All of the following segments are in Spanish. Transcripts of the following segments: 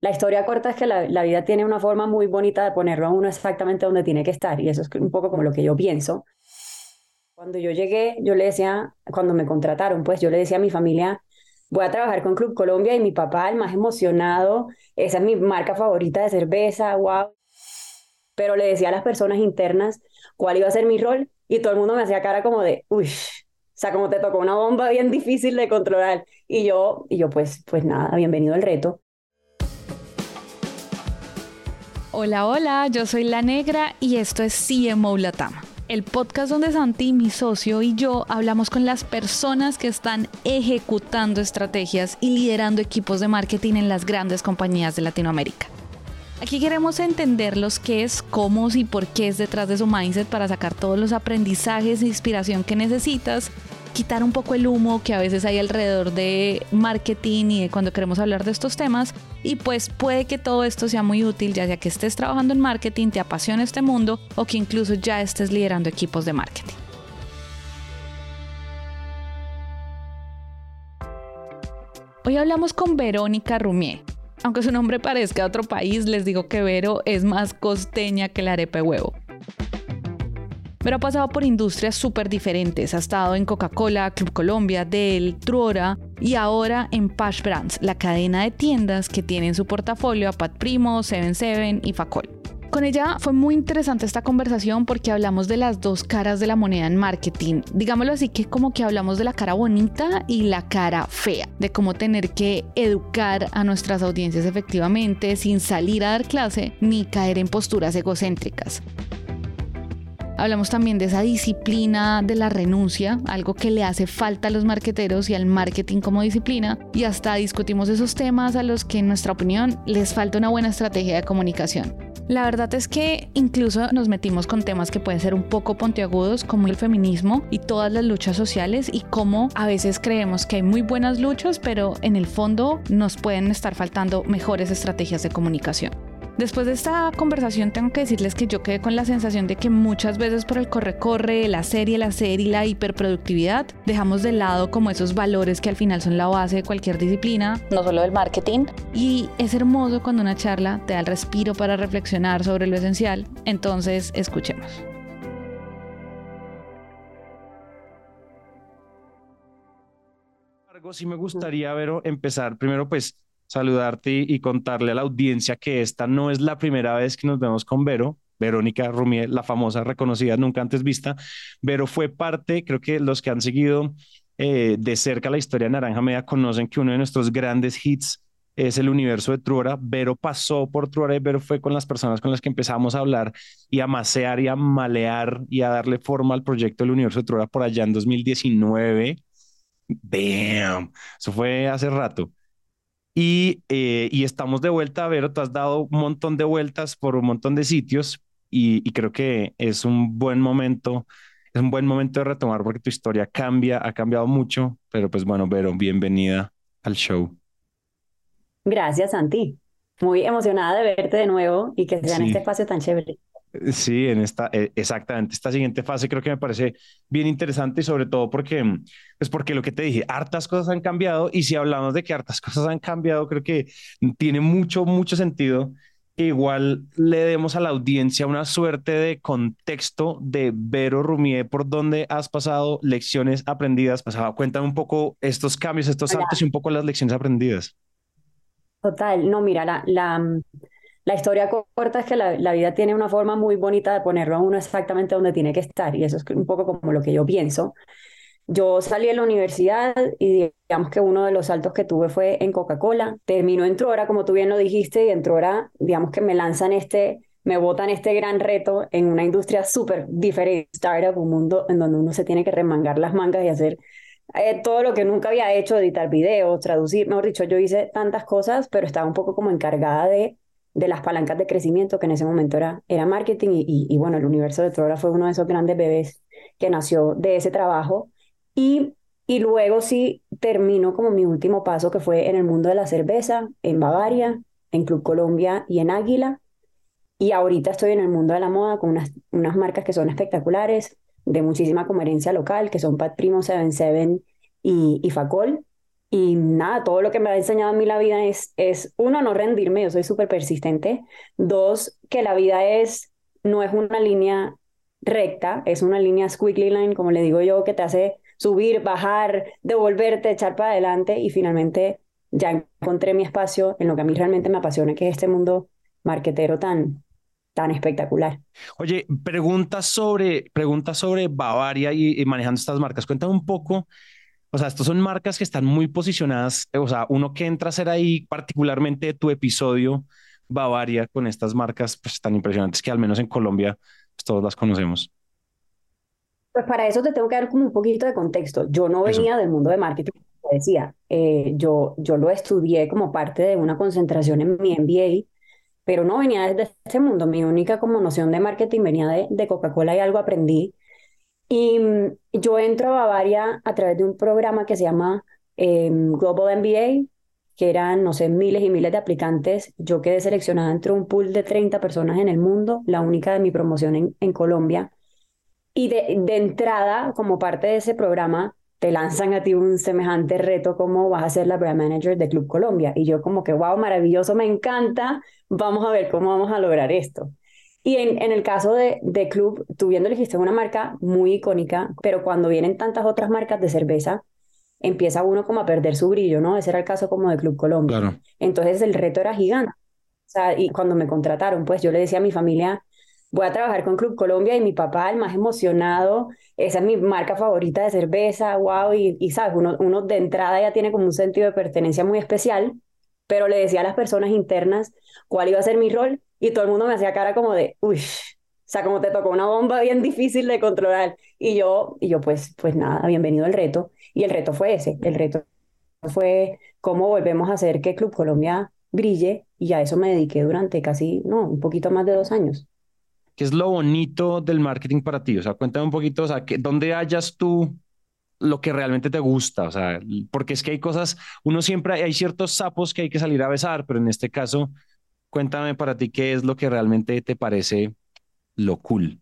La historia corta es que la, la, vida tiene una forma muy bonita de ponerlo a uno exactamente donde tiene que estar y eso es un poco como lo que yo pienso. Cuando yo llegué, yo le decía, cuando me contrataron, pues yo le decía a mi familia, voy a trabajar con Club Colombia y mi papá, el más emocionado, esa es mi marca favorita de cerveza, wow. Pero le decía a las personas internas cuál iba a ser mi rol y todo el mundo me hacía cara como de, uy, o sea, como te tocó una bomba bien difícil de controlar. Y yo, y yo pues, pues nada, bienvenido al reto. Hola, hola, yo soy La Negra y esto es CMO Latam, el podcast donde Santi, mi socio y yo hablamos con las personas que están ejecutando estrategias y liderando equipos de marketing en las grandes compañías de Latinoamérica. Aquí queremos entender los qué es, cómo y por qué es detrás de su mindset para sacar todos los aprendizajes e inspiración que necesitas quitar un poco el humo que a veces hay alrededor de marketing y de cuando queremos hablar de estos temas. Y pues puede que todo esto sea muy útil, ya sea que estés trabajando en marketing, te apasiona este mundo o que incluso ya estés liderando equipos de marketing. Hoy hablamos con Verónica Rumier. Aunque su nombre parezca de otro país, les digo que Vero es más costeña que la arepa de huevo pero ha pasado por industrias súper diferentes. Ha estado en Coca-Cola, Club Colombia, Dell, Truora y ahora en Pash Brands, la cadena de tiendas que tiene en su portafolio a Pat Primo, 77 y Facol. Con ella fue muy interesante esta conversación porque hablamos de las dos caras de la moneda en marketing. Digámoslo así que como que hablamos de la cara bonita y la cara fea, de cómo tener que educar a nuestras audiencias efectivamente sin salir a dar clase ni caer en posturas egocéntricas. Hablamos también de esa disciplina de la renuncia, algo que le hace falta a los marqueteros y al marketing como disciplina. Y hasta discutimos esos temas a los que en nuestra opinión les falta una buena estrategia de comunicación. La verdad es que incluso nos metimos con temas que pueden ser un poco pontiagudos como el feminismo y todas las luchas sociales y cómo a veces creemos que hay muy buenas luchas, pero en el fondo nos pueden estar faltando mejores estrategias de comunicación. Después de esta conversación tengo que decirles que yo quedé con la sensación de que muchas veces por el corre-corre, la serie, la serie y la hiperproductividad, dejamos de lado como esos valores que al final son la base de cualquier disciplina, no solo del marketing. Y es hermoso cuando una charla te da el respiro para reflexionar sobre lo esencial. Entonces, escuchemos. Sí me gustaría, ver empezar primero pues saludarte y, contarle a la audiencia que esta no es la primera vez que nos vemos con Vero. Verónica Rumier, la famosa, reconocida, nunca antes vista. Vero fue parte, creo que los que han seguido eh, de cerca la historia de Naranja Media conocen que uno de nuestros grandes hits es el universo de Truora. Vero pasó por Truora y Vero fue con las personas con las que empezamos a hablar y a macear y a malear y a darle forma al proyecto del universo de Truora por allá en 2019. Bam, eso fue hace rato. Y, eh, y estamos de vuelta, a ver, tú has dado un montón de vueltas por un montón de sitios y, y, creo que es un buen momento, es un buen momento de retomar porque tu historia cambia, ha cambiado mucho, pero pues bueno, Vero, bienvenida al show. Gracias, Santi. Muy emocionada de verte de nuevo y que sea en este espacio tan chévere. Sí, en esta, eh, exactamente, esta siguiente fase creo que me parece bien interesante y sobre todo porque, mm, pues porque lo que te dije, hartas cosas han cambiado y si hablamos de que hartas cosas han cambiado, creo que tiene mucho, mucho sentido que igual le demos a la audiencia una suerte de contexto de Vero Rumier, por dónde has pasado, lecciones aprendidas, pasado. Cuéntame un poco estos cambios, estos saltos y un poco las lecciones aprendidas. Total, no, mira, la, la mm, la historia corta es que la, vida tiene una forma muy bonita de ponerlo a uno exactamente donde tiene que estar y eso es un poco como lo que yo pienso. Yo salí de la universidad y digamos que uno de los saltos que tuve fue en Coca-Cola. Terminó en Trora, como tú bien lo dijiste, y en Trora, digamos que me lanzan este, me botan este gran reto en una industria súper diferente, startup, un mundo en donde uno se tiene que remangar las mangas y hacer eh, todo lo que nunca había hecho, editar videos, traducir, mejor dicho, yo hice tantas cosas, pero estaba un poco como encargada de de las palancas de crecimiento, que en ese momento era, era marketing, y, y, bueno, el universo de Trora fue uno de esos grandes bebés que nació de ese trabajo. Y, y luego sí terminó como mi último paso, que fue en el mundo de la cerveza, en Bavaria, en Club Colombia y en Águila. Y ahorita estoy en el mundo de la moda con unas, unas marcas que son espectaculares, de muchísima coherencia local, que son Pat Primo, Seven Seven y, y Facol. Y nada, todo lo que me ha enseñado a mí la vida es, es uno, no rendirme, yo soy súper persistente. Dos, que la vida es, no es una línea recta, es una línea squiggly line, como le digo yo, que te hace subir, bajar, devolverte, echar para adelante y finalmente ya encontré mi espacio en lo que a mí realmente me apasiona, que es este mundo marquetero tan, tan espectacular. Oye, preguntas sobre, preguntas sobre Bavaria y, manejando estas marcas. Cuéntame un poco. O sea, estas son marcas que están muy posicionadas. O sea, uno que entra a ser ahí, particularmente tu episodio Bavaria con estas marcas pues, tan impresionantes que al menos en Colombia pues, todos las conocemos. Pues para eso te tengo que dar como un poquito de contexto. Yo no venía del mundo de marketing, como decía. Eh, yo, yo lo estudié como parte de una concentración en mi MBA pero no venía desde este mundo. Mi única como noción de marketing venía de, de Coca-Cola y algo aprendí. Y mm, yo entro a Bavaria a través de un programa que se llama em, Global MBA, que eran, no sé, miles y miles de aplicantes. Yo quedé seleccionada entre un pool de 30 personas en el mundo, la única de mi promoción en, en Colombia. Y de, de entrada, como parte de ese programa, te lanzan a ti un semejante reto como vas a ser la brand manager de Club Colombia. Y yo como que, wow, maravilloso, me encanta, vamos a ver cómo vamos a lograr esto. Y en, en el caso de, de Club, tú viendo elegiste una marca muy icónica, pero cuando vienen tantas otras marcas de cerveza, empieza uno como a perder su brillo, ¿no? Ese era el caso como de Club Colombia. Claro. Entonces el reto era gigante. O sea, y cuando me contrataron, pues yo le decía a mi familia, voy a trabajar con Club Colombia y mi papá, el más emocionado, esa es mi marca favorita de cerveza, wow, y, y sabes, uno, uno de entrada ya tiene como un sentido de pertenencia muy especial, pero le decía a las personas internas cuál iba a ser mi rol y todo el mundo me hacía cara como de, uy, o sea, como te tocó una bomba bien difícil de controlar. Y yo, y yo pues, pues nada, bienvenido al reto. Y el reto fue ese, el reto fue cómo volvemos a hacer que Club Colombia brille y a eso me dediqué durante casi, no, un poquito más de dos años. ¿Qué es lo bonito del marketing para ti? O sea, cuéntame un poquito, o sea, que, ¿dónde hallas tú lo que realmente te gusta? O sea, porque es que hay cosas, uno siempre, hay ciertos sapos que hay que salir a besar, pero en este caso, cuéntame para ti qué es lo que realmente te parece lo cool.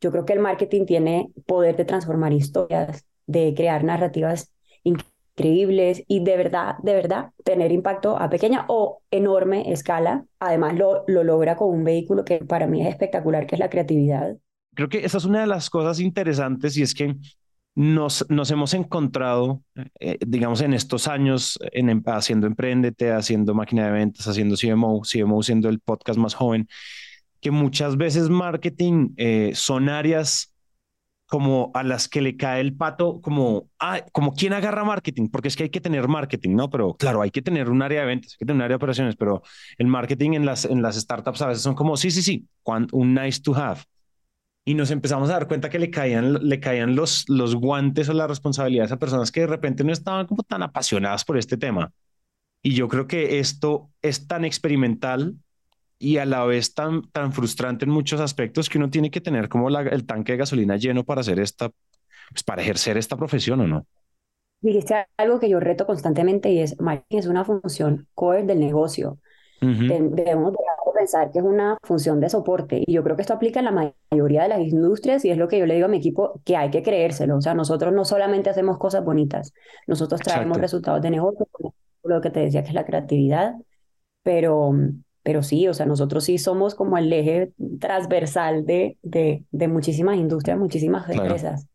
Yo creo que el marketing tiene poder de transformar historias, de crear narrativas increíbles y de verdad, de verdad, tener impacto a pequeña o enorme escala. Además, lo, lo logra con un vehículo que para mí es espectacular, que es la creatividad. Creo que esa es una de las cosas interesantes y es que nos, nos hemos encontrado, eh, digamos, en estos años en, em, haciendo Emprendete, haciendo Máquina de Ventas, haciendo CMO, CMO siendo el podcast más joven, que muchas veces marketing eh, son áreas como a las que le cae el pato, como, ah, como quién agarra marketing, porque es que hay que tener marketing, ¿no? Pero claro, hay que tener un área de ventas, hay que tener un área de operaciones, pero el marketing en las, en las startups a veces son como, sí, sí, sí, un nice to have. Y nos empezamos a dar cuenta que le caían, le caían los, los guantes o las responsabilidades a personas que de repente no estaban como tan apasionadas por este tema. Y yo creo que esto es tan experimental y a la vez tan, tan frustrante en muchos aspectos que uno tiene que tener como el tanque de gasolina lleno para hacer esta, pues para ejercer esta profesión o no. Dijiste algo que yo reto constantemente y es, marketing es una función core del negocio. Debemos pensar que es una función de soporte y yo creo que esto aplica en la mayoría de las industrias y es lo que yo le digo a mi equipo que hay que creérselo. O sea, nosotros no solamente hacemos cosas bonitas, nosotros traemos resultados de negocio, lo que te decía que es la creatividad, pero pero sí, o sea, nosotros sí somos como el eje transversal de, de, de muchísimas industrias, muchísimas empresas.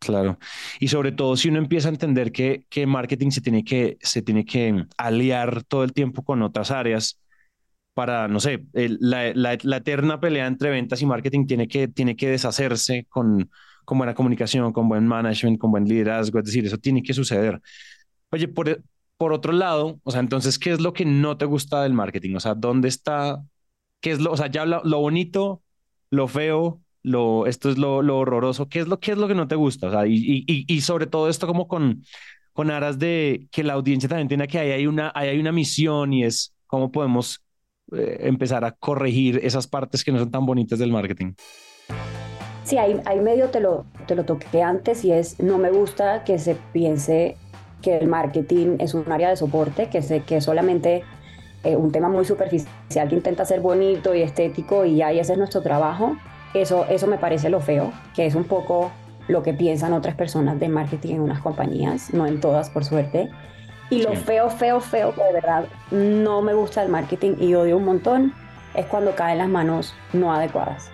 Claro. Y sobre todo si uno empieza a entender que, que marketing se tiene que, se tiene que aliar todo el tiempo con otras áreas para, no sé, la, la, la, eterna pelea entre ventas y marketing tiene que, tiene que deshacerse con, con buena comunicación, con buen management, con buen liderazgo. Es decir, eso tiene que suceder. Oye, por, por otro lado, o sea, entonces, ¿qué es lo que no te gusta del marketing? O sea, ¿dónde está? ¿Qué es lo, o sea, ya lo, bonito, lo feo, lo, esto es lo, lo, horroroso? ¿Qué es lo, qué es lo que no te gusta? O sea, y, y, y sobre todo esto como con, con aras de que la audiencia también entienda que ahí hay una, ahí hay una misión y es cómo podemos eh, empezar a corregir esas partes que no son tan bonitas del marketing. Sí, ahí, ahí medio te lo, te lo toqué antes y es, no me gusta que se piense que el marketing es un área de soporte, que, es que solamente eh, un tema muy superficial que intenta ser bonito y estético y ya ese es nuestro trabajo. Eso, eso me parece lo feo, que es un poco lo que piensan otras personas de marketing en unas compañías, no en todas por suerte. Y lo feo, feo, feo, que de verdad no me gusta el marketing y odio un montón, es cuando cae en las manos no adecuadas.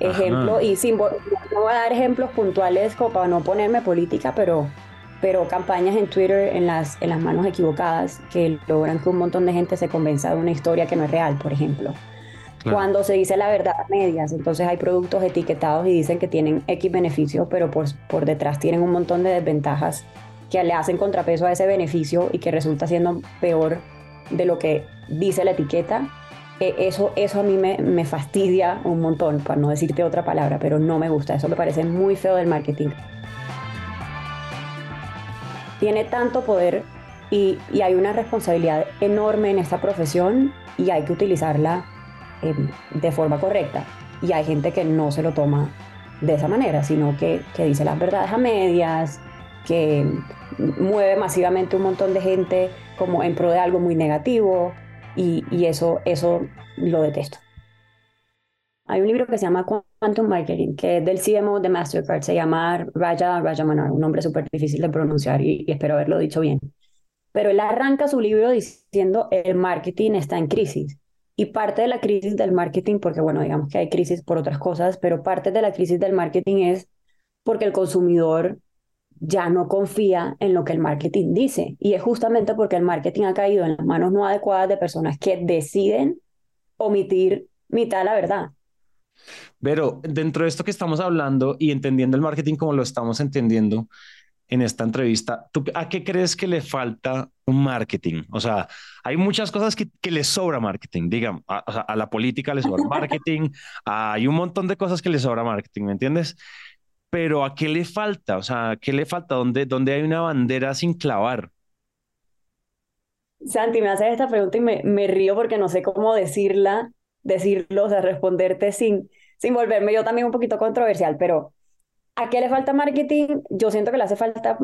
Ejemplo, y sin, no voy a dar ejemplos puntuales como para no ponerme política, pero, pero campañas en Twitter en las, en las manos equivocadas que logran que un montón de gente se convenza de una historia que no es real, por ejemplo. Cuando se dice la verdad a medias, entonces hay productos etiquetados y dicen que tienen X beneficios, pero por, por detrás tienen un montón de desventajas que le hacen contrapeso a ese beneficio y que resulta siendo peor de lo que dice la etiqueta eso, eso a mí me, me, fastidia un montón, para no decirte otra palabra, pero no me gusta. Eso me parece muy feo del marketing. Tiene tanto poder y, hay una responsabilidad enorme en esta profesión y hay que utilizarla eh, de forma correcta. Y hay gente que no se lo toma de esa manera, sino que, que dice las verdades a medias, que mueve masivamente un montón de gente como en pro de algo muy negativo y, eso, eso lo detesto. Hay un libro que se llama Quantum Marketing, que es del CMO de Mastercard, se llama Raja Rajamanar, un nombre súper difícil de pronunciar y, espero haberlo dicho bien. Pero él arranca su libro diciendo el marketing está en crisis. Y parte de la crisis del marketing, porque bueno, digamos que hay crisis por otras cosas, pero parte de la crisis del marketing es porque el consumidor ya no confía en lo que el marketing dice. Y es justamente porque el marketing ha caído en las manos no adecuadas de personas que deciden omitir mitad de la verdad. Pero dentro de esto que estamos hablando y entendiendo el marketing como lo estamos entendiendo en esta entrevista, ¿tú a qué crees que le falta un marketing? O sea, hay muchas cosas que, que le sobra marketing, digamos, a, a la política le sobra marketing, hay un montón de cosas que le sobra marketing, ¿me entiendes? Pero ¿a qué le falta? O sea, ¿qué le falta? ¿Dónde, dónde hay una bandera sin clavar? Santi, me haces esta pregunta y me, me, río porque no sé cómo decirla, decirlo, o sea, responderte sin, sin volverme yo también un poquito controversial, pero ¿a qué le falta marketing? Yo siento que le hace falta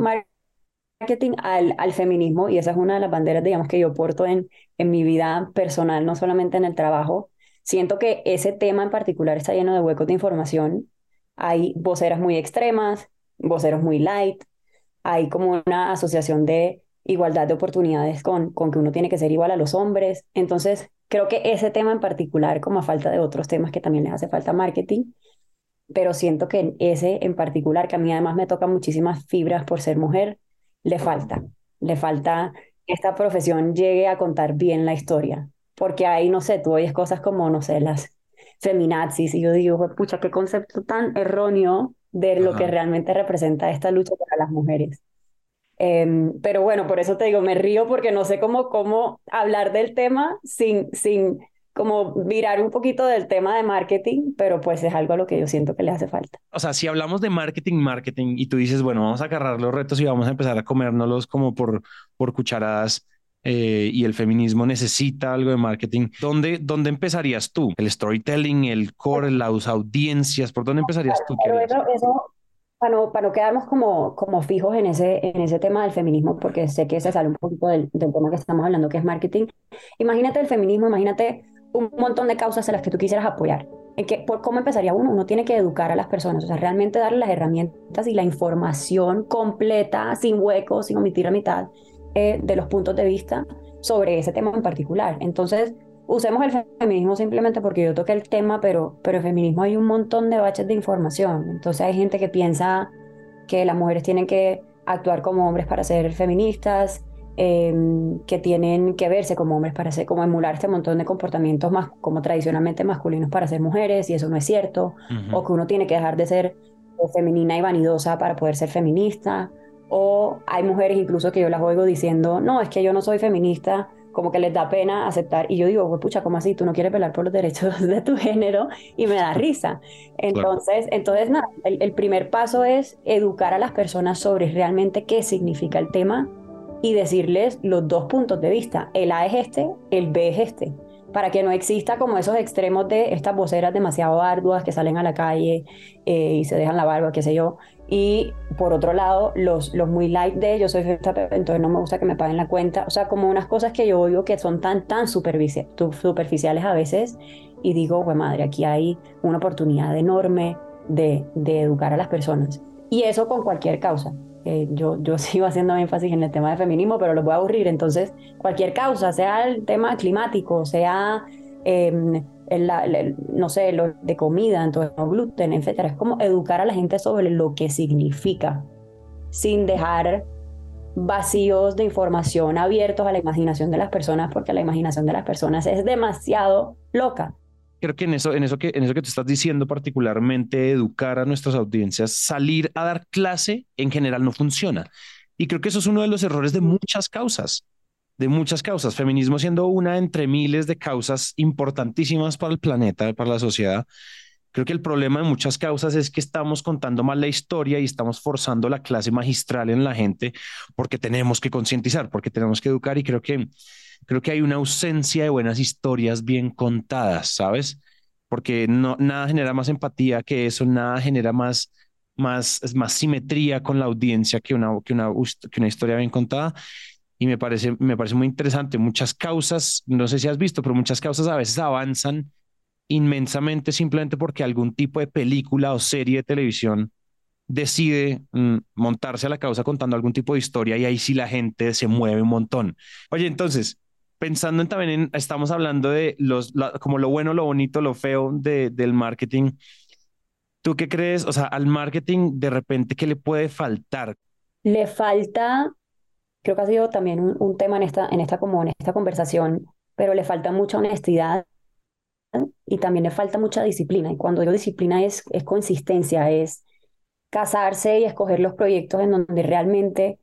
marketing al, al feminismo y esa es una de las banderas, digamos, que yo porto en, en mi vida personal, no solamente en el trabajo. Siento que ese tema en particular está lleno de huecos de información hay voceras muy extremas, voceros muy light, hay como una asociación de igualdad de oportunidades con, con que uno tiene que ser igual a los hombres. Entonces, creo que ese tema en particular, como a falta de otros temas que también les hace falta marketing, pero siento que ese en particular, que a mí además me toca muchísimas fibras por ser mujer, le falta. Le falta que esta profesión llegue a contar bien la historia. Porque ahí, no sé, tú oyes cosas como, no sé, las feminazis y yo digo, pucha, qué concepto tan erróneo de lo que realmente representa esta lucha para las mujeres. Em, pero bueno, por eso te digo, me río porque no sé cómo, cómo hablar del tema sin, sin como virar un poquito del tema de marketing, pero pues es algo a lo que yo siento que le hace falta. O sea, si hablamos de marketing, marketing, y tú dices, bueno, vamos a agarrar los retos y vamos a empezar a comérnoslos como por, por cucharadas, eh, y el feminismo necesita algo de marketing, ¿dónde, ¿dónde empezarías tú? ¿El storytelling, el core, las audiencias? ¿Por dónde empezarías tú? Pero eso, para, no, para no quedarnos como, como fijos en ese, en ese tema del feminismo, porque sé que se sale un poquito del, del tema que estamos hablando, que es marketing. Imagínate el feminismo, imagínate un montón de causas a las que tú quisieras apoyar. En por cómo empezaría uno, uno tiene que educar a las personas, o sea, realmente darle las herramientas y la información completa, sin huecos, sin omitir la mitad, eh, de los puntos de vista sobre ese tema en particular. Entonces, usemos el feminismo simplemente porque yo toqué el tema, pero, pero el feminismo hay un montón de baches de información. Entonces hay gente que piensa que las mujeres tienen que actuar como hombres para ser feministas, em, que tienen que verse como hombres para ser, como emular este montón de comportamientos más, como tradicionalmente masculinos para ser mujeres, y eso no es cierto, o que uno tiene que dejar de ser femenina y vanidosa para poder ser feminista, o hay mujeres incluso que yo las oigo diciendo, no, es que yo no soy feminista, como que les da pena aceptar. Y yo digo, pues pucha, ¿cómo así? Tú no quieres velar por los derechos de tu género y me da risa. Entonces, entonces nada, el, el primer paso es educar a las personas sobre realmente qué significa el tema y decirles los dos puntos de vista. El A es este, el B es este para que no exista como esos extremos de estas voceras demasiado arduas que salen a la calle eh, y se dejan la barba, qué sé yo. Y por otro lado, los, los muy light de yo soy entonces no me gusta que me paguen la cuenta. O sea, como unas cosas que yo oigo que son tan, tan superficiales a veces. Y digo, pues madre, aquí hay una oportunidad enorme de, de educar a las personas. Y eso con cualquier causa. Eh, yo, yo sigo haciendo énfasis en el tema de feminismo, pero los voy a aburrir. Entonces, cualquier causa, sea el tema climático, sea, em, el, no sé, lo de comida, entonces no gluten, etcétera. Es como educar a la gente sobre lo que significa, sin dejar vacíos de información abiertos a la imaginación de las personas, porque la imaginación de las personas es demasiado loca creo que en eso, en eso que, en eso que te estás diciendo, particularmente educar a nuestras audiencias, salir a dar clase en general no funciona. Y creo que eso es uno de los errores de muchas causas, de muchas causas. Feminismo siendo una entre miles de causas importantísimas para el planeta, para la sociedad. Creo que el problema de muchas causas es que estamos contando mal la historia y estamos forzando la clase magistral en la gente porque tenemos que concientizar, porque tenemos que educar y creo que creo que hay una ausencia de buenas historias bien contadas, ¿sabes? Porque no, nada genera más empatía que eso, nada genera más, más, más simetría con la audiencia que una, que una, que una historia bien contada. Y me parece, me parece muy interesante. Muchas causas, no sé si has visto, pero muchas causas a veces avanzan inmensamente simplemente porque algún tipo de película o serie de televisión decide mm, montarse a la causa contando algún tipo de historia y ahí sí la gente se mueve un montón. Oye, entonces, pensando en también en, estamos hablando de los, como lo bueno, lo bonito, lo feo de, del marketing. ¿Tú qué crees? O sea, al marketing de repente, ¿qué le puede faltar? Le falta, creo que ha sido también un, un tema en esta, en esta, como en esta conversación, pero le falta mucha honestidad y también le falta mucha disciplina. Y cuando digo disciplina es, es consistencia, es casarse y escoger los proyectos en donde realmente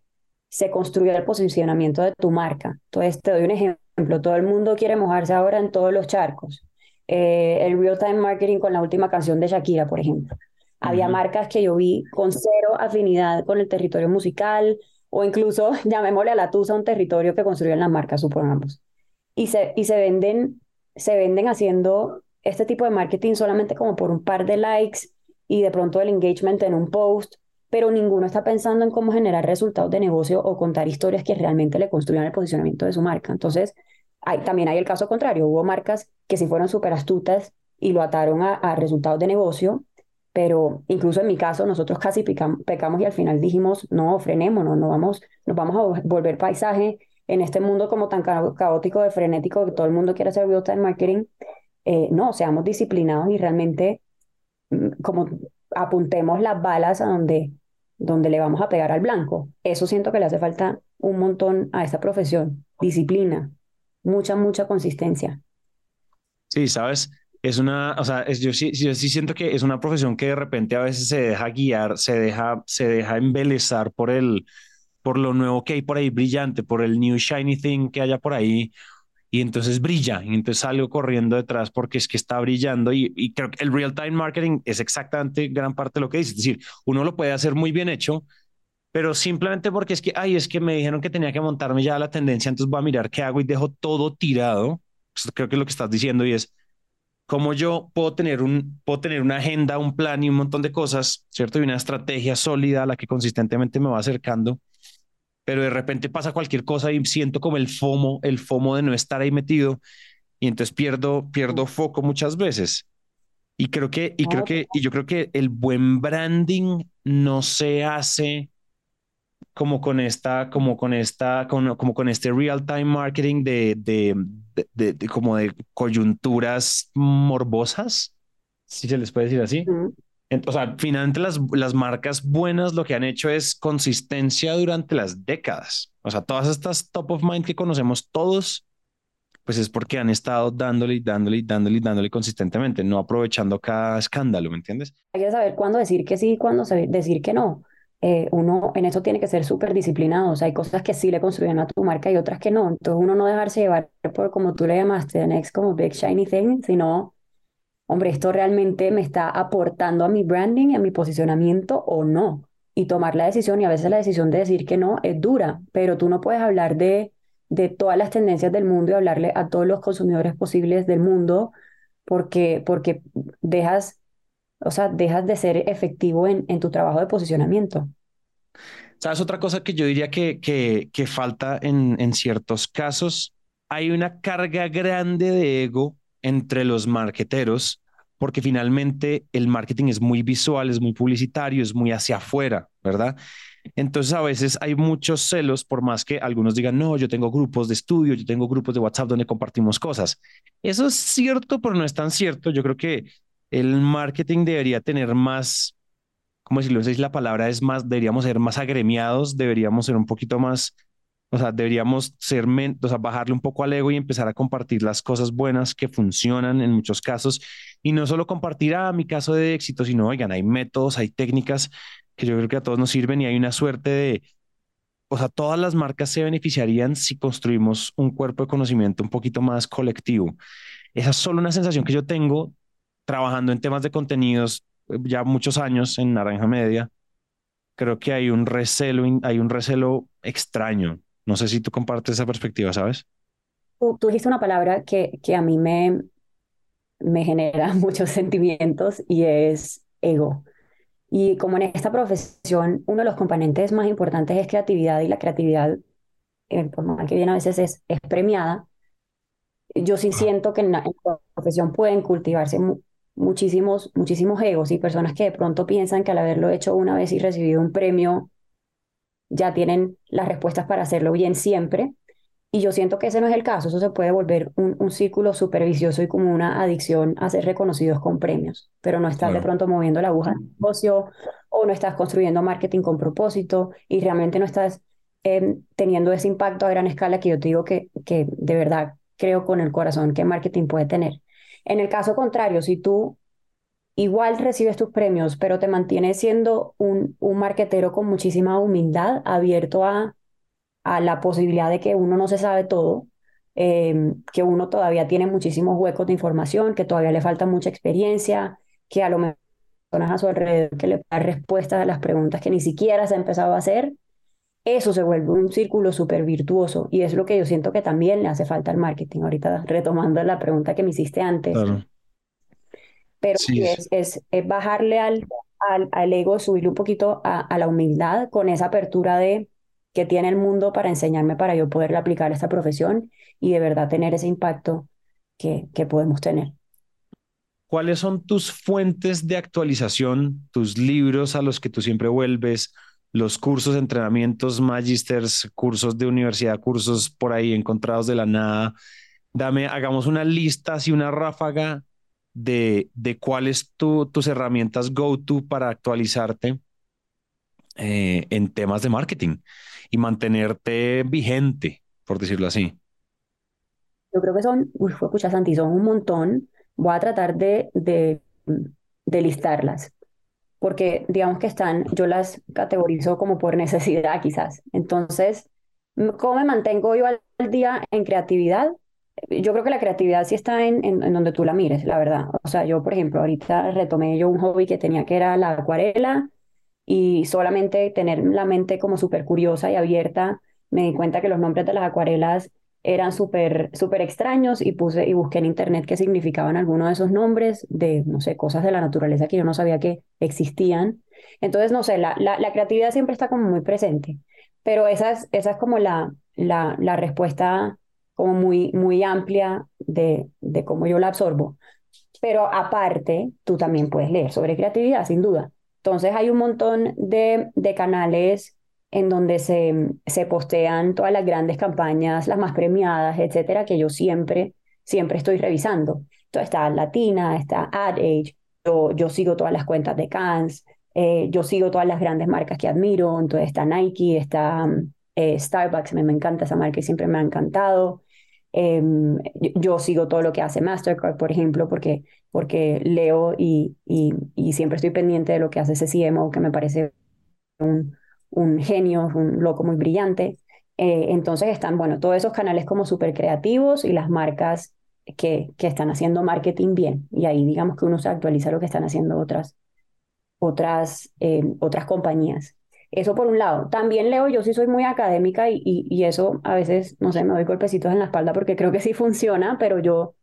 se construye el posicionamiento de tu marca. Entonces, te doy un ejemplo. Todo el mundo quiere mojarse ahora en todos los charcos. Eh, el real-time marketing con la última canción de Shakira, por ejemplo. Había marcas que yo vi con cero afinidad con el territorio musical o incluso, llamémosle a la tusa, un territorio que construyen las marcas, supongamos. Y se, y se, venden, se venden haciendo este tipo de marketing solamente como por un par de likes y de pronto el engagement en un post pero ninguno está pensando en cómo generar resultados de negocio o contar historias que realmente le construyan el posicionamiento de su marca. Entonces, hay, también hay el caso contrario. Hubo marcas que sí fueron súper astutas y lo ataron a, resultados de negocio, pero incluso en mi caso nosotros casi pecamos y al final dijimos, no, frenémonos, no vamos, nos vamos a volver paisaje en este mundo como tan caótico, de frenético, que todo el mundo quiere hacer real-time marketing. Eh, no, seamos disciplinados y realmente mm, como apuntemos las balas a donde donde le vamos a pegar al blanco. Eso siento que le hace falta un montón a esta profesión. Disciplina, mucha, mucha consistencia. Sí, sabes, es una, o sea, yo, sí, yo sí siento que es una profesión que de repente a veces se deja guiar, se deja, se deja embelezar por el, por lo nuevo que hay por ahí brillante, por el new shiny thing que haya por ahí, y entonces brilla, y entonces salgo corriendo detrás porque es que está brillando y, y creo que el real time marketing es exactamente gran parte de lo que dice, es decir, uno lo puede hacer muy bien hecho, pero simplemente porque es que, ay, es que me dijeron que tenía que montarme ya a la tendencia, entonces voy a mirar qué hago y dejo todo tirado, creo que es lo que estás diciendo y es cómo yo puedo tener, un, puedo tener una agenda, un plan y un montón de cosas, ¿cierto? Y una estrategia sólida a la que consistentemente me va acercando pero de repente pasa cualquier cosa y siento como el FOMO, el FOMO de no estar ahí metido y entonces pierdo, pierdo foco muchas veces. Y creo que, y creo que, y yo creo que el buen branding no se hace como con esta, como con esta, como, como con este real time marketing de, de, de, como de coyunturas morbosas, si se les puede decir así. O sea, finalmente las, las marcas buenas lo que han hecho es consistencia durante las décadas. O sea, todas estas top of mind que conocemos todos, pues es porque han estado dándole, dándole, dándole, dándole consistentemente, no aprovechando cada escándalo, ¿me entiendes? Hay que saber cuándo decir que sí y cuándo decir que no. Eh, uno en eso tiene que ser súper disciplinado. O sea, hay cosas que sí le construyen a tu marca y otras que no. Entonces uno no dejarse llevar por como tú le llamaste, the next como big shiny thing, sino hombre, esto realmente me está aportando a mi branding y a mi posicionamiento o no. Y tomar la decisión, y a veces la decisión de decir que no es dura, pero tú no puedes hablar de, de todas las tendencias del mundo y hablarle a todos los consumidores posibles del mundo porque, porque dejas, o sea, dejas de ser efectivo en, en tu trabajo de posicionamiento. ¿Sabes? Otra cosa que yo diría que, que, que falta en, en ciertos casos, hay una carga grande de ego entre los marqueteros porque finalmente el marketing es muy visual, es muy publicitario, es muy hacia afuera, ¿verdad? Entonces a veces hay muchos celos, por más que algunos digan, no, yo tengo grupos de estudio, yo tengo grupos de WhatsApp donde compartimos cosas. Eso es cierto, pero no es tan cierto. Yo creo que el marketing debería tener más, como decirlo? Si la palabra es más, deberíamos ser más agremiados, deberíamos ser un poquito más, o sea, deberíamos ser, o sea, bajarle un poco al ego y empezar a compartir las cosas buenas que funcionan en muchos casos y no solo compartir, ah, mi caso de éxito, sino, oigan, hay métodos, hay técnicas que yo creo que a todos nos sirven y hay una suerte de, o sea, todas las marcas se beneficiarían si construimos un cuerpo de conocimiento un poquito más colectivo. Esa es solo una sensación que yo tengo trabajando en temas de contenidos eh, ya muchos años en Naranja Media. Creo que hay un recelo, hay un recelo extraño. No sé si tú compartes esa perspectiva, ¿sabes? Tú, tú dijiste una palabra que, que a mí me, me genera muchos sentimientos y es ego. Y como en esta profesión, uno de los componentes más importantes es creatividad y la creatividad, eh, por mal que bien a veces es, es premiada, yo sí siento que en la, profesión pueden cultivarse muchísimos, muchísimos egos y personas que de pronto piensan que al haberlo hecho una vez y recibido un premio, ya tienen las respuestas para hacerlo bien siempre. Y yo siento que ese no es el caso, eso se puede volver un, un círculo supervicioso y como una adicción a ser reconocidos con premios, pero no estás de pronto moviendo la aguja del negocio o no estás construyendo marketing con propósito y realmente no estás em, teniendo ese impacto a gran escala que yo te digo que, que de verdad creo con el corazón que marketing puede tener. En el caso contrario, si tú igual recibes tus premios, pero te mantienes siendo un, un marketero con muchísima humildad, abierto a a la posibilidad de que uno no se sabe todo, em, que uno todavía tiene muchísimos huecos de información, que todavía le falta mucha experiencia, que a lo mejor personas a su alrededor que le dan respuestas a las preguntas que ni siquiera se ha empezado a hacer, eso se vuelve un círculo súper virtuoso y es lo que yo siento que también le hace falta al marketing. Ahorita retomando la pregunta que me hiciste antes. Pero es, es, bajarle al, al, al, ego, subirle un poquito a, a la humildad con esa apertura de que tiene el mundo para enseñarme para yo poder aplicar esta profesión y de verdad tener ese impacto que, que podemos tener. ¿Cuáles son tus fuentes de actualización, tus libros a los que tú siempre vuelves, los cursos, entrenamientos, magisters, cursos de universidad, cursos por ahí encontrados de la nada? Dame, hagamos una lista, así una ráfaga de, de cuáles tu, tus herramientas go-to para actualizarte eh, en temas de marketing y mantenerte vigente, por decirlo así? Yo creo que son, uy, escucha Santi, son un montón. Voy a tratar de, de, de listarlas, porque digamos que están, yo las categorizo como por necesidad quizás. Entonces, ¿cómo me mantengo yo al día en creatividad? Yo creo que la creatividad sí está en, en, en, donde tú la mires, la verdad. O sea, yo, por ejemplo, ahorita retomé yo un hobby que tenía que era la acuarela y solamente tener la mente como súper curiosa y abierta, me di cuenta que los nombres de las acuarelas eran súper súper extraños y puse y busqué en internet qué significaban algunos de esos nombres de, no sé, cosas de la naturaleza que yo no sabía que existían. Entonces, no sé, la, la, la creatividad siempre está como muy presente, pero esa es, como la, la, la respuesta como muy, muy amplia de, de cómo yo la absorbo. Pero aparte, tú también puedes leer sobre creatividad, sin duda. Entonces hay un montón de, de canales en donde se, se postean todas las grandes campañas, las más premiadas, etcétera, que yo siempre, siempre estoy revisando. Entonces está Latina, está AdAge, yo, yo sigo todas las cuentas de Cannes, eh, yo sigo todas las grandes marcas que admiro, entonces está Nike, está eh, Starbucks, me, me encanta esa marca y siempre me ha encantado. Em, yo, sigo todo lo que hace Mastercard, por ejemplo, porque, porque leo y, y, siempre estoy pendiente de lo que hace ese CMO, que me parece un, un genio, un loco muy brillante. Eh, entonces están, bueno, todos esos canales como súper creativos y las marcas que, que están haciendo marketing bien. Y ahí digamos que uno se actualiza lo que están haciendo otras, otras, em, otras compañías. Eso por un lado. También leo, yo sí soy muy académica y, y, eso a veces, no sé, me doy golpecitos en la espalda porque creo que sí funciona, pero yo,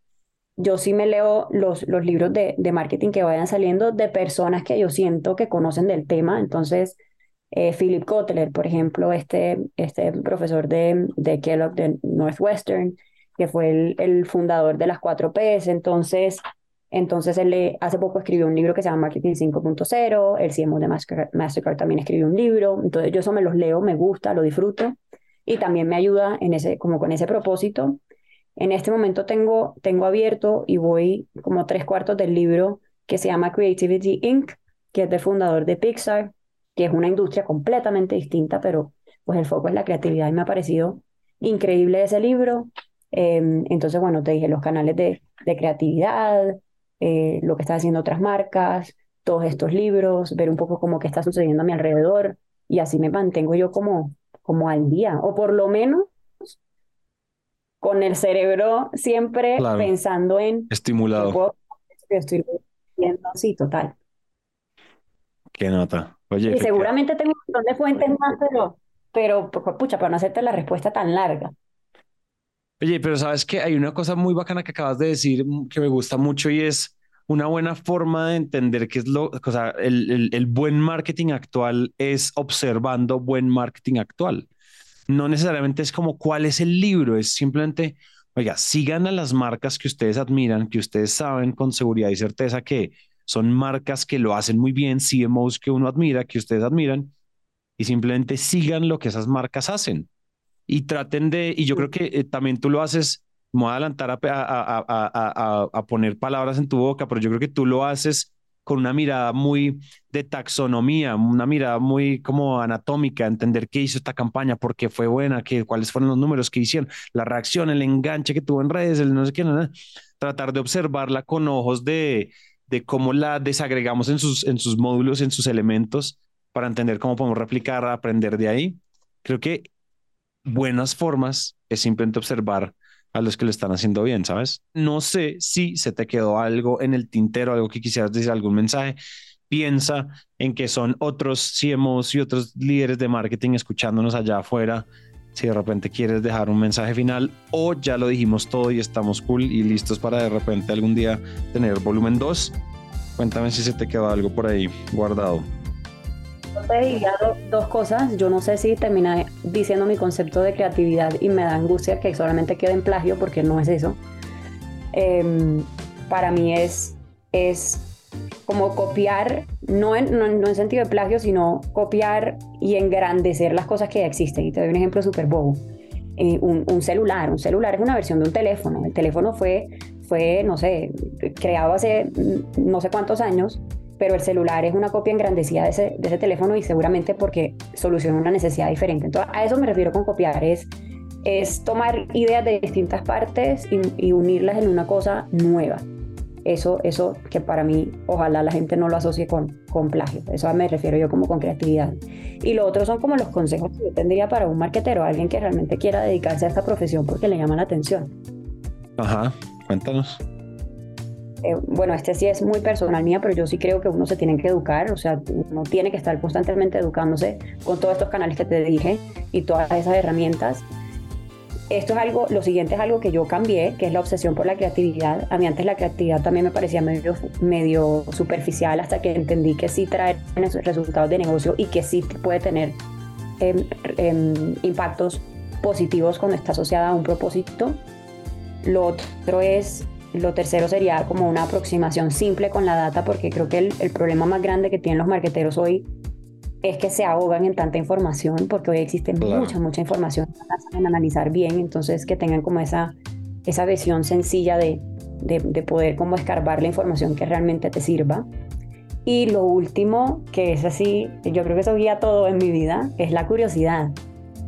yo sí me leo los, los libros de, de marketing que vayan saliendo de personas que yo siento que conocen del tema. Entonces, eh, Philip Kotler, por ejemplo, este, este profesor de, de Kellogg de Northwestern, que fue el, el fundador de las 4Ps. Entonces, Entonces, él hace poco escribió un libro que se llama Marketing 5.0, el CMO de Mastercard, también escribió un libro, entonces yo eso me los leo, me gusta, lo disfruto y también me ayuda en ese, como con ese propósito. En este momento tengo, tengo abierto y voy como tres cuartos del libro que se llama Creativity Inc., que es del fundador de Pixar, que es una industria completamente distinta, pero pues el foco es la creatividad y me ha parecido increíble ese libro. Em, entonces, bueno, te dije los canales de, de creatividad, eh, lo que están haciendo otras marcas, todos estos libros, ver un poco cómo que está sucediendo a mi alrededor y así me mantengo yo como, como al día, o por lo menos con el cerebro siempre pensando en... Estimulado. estoy viendo, sí, total. Qué nota. Oye, y seguramente tengo un montón de fuentes más, pero, pero pucha, para no hacerte la respuesta tan larga. Oye, pero sabes que hay una cosa muy bacana que acabas de decir mm, que me gusta mucho y es una buena forma de entender qué es lo, o sea, el, el, buen marketing actual es observando buen marketing actual. No necesariamente es como cuál es el libro, es simplemente, oiga, sigan a las marcas que ustedes admiran, que ustedes saben con seguridad y certeza que son marcas que lo hacen muy bien, CMOs que uno admira, que ustedes admiran, y simplemente sigan lo que esas marcas hacen y traten de, y yo creo que eh, también tú lo haces, me voy a adelantar a, a, a, a, poner palabras en tu boca, pero yo creo que tú lo haces con una mirada muy de taxonomía, una mirada muy como anatómica, entender qué hizo esta campaña, por qué fue buena, qué, cuáles fueron los números que hicieron, la reacción, el enganche que tuvo en redes, el no sé qué, nada. tratar de observarla con ojos de, de cómo la desagregamos en sus, en sus módulos, en sus elementos, para entender cómo podemos replicar, aprender de ahí. Creo que buenas formas es simplemente observar a los que lo están haciendo bien, ¿sabes? No sé si se te quedó algo en el tintero, algo que quisieras decir, algún mensaje. Piensa en que son otros CMOs y otros líderes de marketing escuchándonos allá afuera. Si de repente quieres dejar un mensaje final o ya lo dijimos todo y estamos cool y listos para de repente algún día tener volumen 2, cuéntame si se te quedó algo por ahí guardado te diría dos cosas. Yo no sé si termina diciendo mi concepto de creatividad y me da angustia que solamente quede en plagio porque no es eso. Em, para mí es, es como copiar, no en, no, en, sentido de plagio, sino copiar y engrandecer las cosas que ya existen. Y te doy un ejemplo súper bobo. Eh, un, un, celular, un celular es una versión de un teléfono. El teléfono fue, fue, no sé, creado hace no sé cuántos años pero el celular es una copia engrandecida de ese, teléfono y seguramente porque soluciona una necesidad diferente. Entonces, a eso me refiero con copiar, es, es tomar ideas de distintas partes y, unirlas en una cosa nueva. Eso, eso que para mí, ojalá la gente no lo asocie con, con plagio. Eso me refiero yo como con creatividad. Y lo otro son como los consejos que yo tendría para un marketero, alguien que realmente quiera dedicarse a esta profesión porque le llama la atención. Ajá, cuéntanos. Eh, bueno, este sí es muy personal mía, pero yo sí creo que uno se tiene que educar, o sea, uno tiene que estar constantemente educándose con todos estos canales que te dije y todas esas herramientas. Esto es algo, lo siguiente es algo que yo cambié, que es la obsesión por la creatividad. A mí antes la creatividad también me parecía medio, superficial hasta que entendí que sí trae resultados de negocio y que sí puede tener em, em, impactos positivos cuando está asociada a un propósito. Lo otro es lo tercero sería como una aproximación simple con la data, porque creo que el, problema más grande que tienen los marqueteros hoy es que se ahogan en tanta información, porque hoy existe mucha, mucha información en analizar bien, entonces que tengan como esa, esa visión sencilla de, de, de poder como escarbar la información que realmente te sirva. Y lo último, que es así, yo creo que eso guía todo en mi vida, es la curiosidad.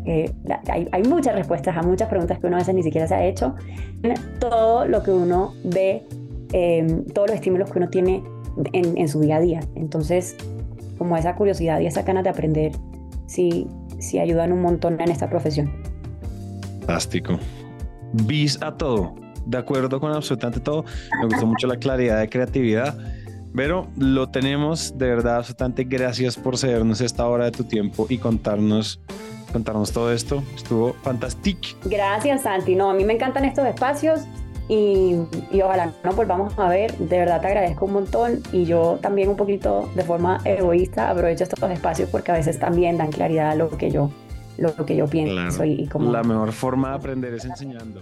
Eh, hay, muchas respuestas a muchas preguntas que uno a veces ni siquiera se ha hecho. Todo lo que uno ve, em, todos los estímulos que uno tiene en, su día a día. Entonces, como esa curiosidad y esa ganas de aprender, sí, sí ayudan un montón en esta profesión. Fantástico. Bis a todo. De acuerdo con absolutamente todo. Me gustó mucho la claridad de creatividad. Pero lo tenemos, de verdad, absolutamente gracias por cedernos esta hora de tu tiempo y contarnos contarnos todo esto. Estuvo fantástico. Gracias, Santi. No, a mí me encantan estos espacios y, y, ojalá nos volvamos a ver. De verdad te agradezco un montón y yo también un poquito de forma egoísta aprovecho estos espacios porque a veces también dan claridad a lo que yo, lo que yo pienso. Y, como... La mejor forma de aprender es enseñando.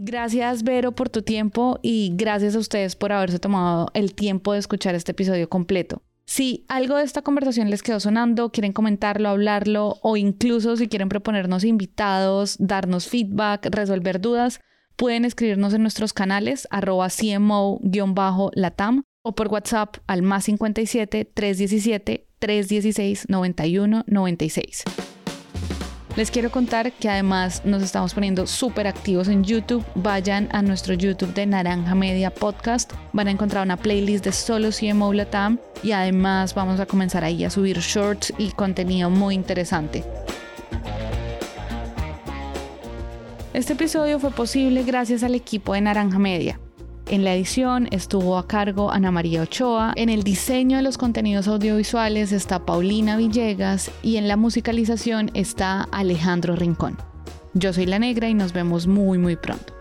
Gracias, Vero, por tu tiempo y gracias a ustedes por haberse tomado el tiempo de escuchar este episodio completo. Si algo de esta conversación les quedó sonando, quieren comentarlo, hablarlo o incluso si quieren proponernos invitados, darnos feedback, resolver dudas, pueden escribirnos en nuestros canales arroba CMO-latam o por WhatsApp al más 57 317 316 91 96. Les quiero contar que además nos estamos poniendo súper activos en YouTube. Vayan a nuestro YouTube de Naranja Media Podcast. Van a encontrar una playlist de solo CMO Latam y además vamos a comenzar ahí a subir shorts y contenido muy interesante. Este episodio fue posible gracias al equipo de Naranja Media. En la edición estuvo a cargo Ana María Ochoa, en el diseño de los contenidos audiovisuales está Paulina Villegas y en la musicalización está Alejandro Rincón. Yo soy La Negra y nos vemos muy muy pronto.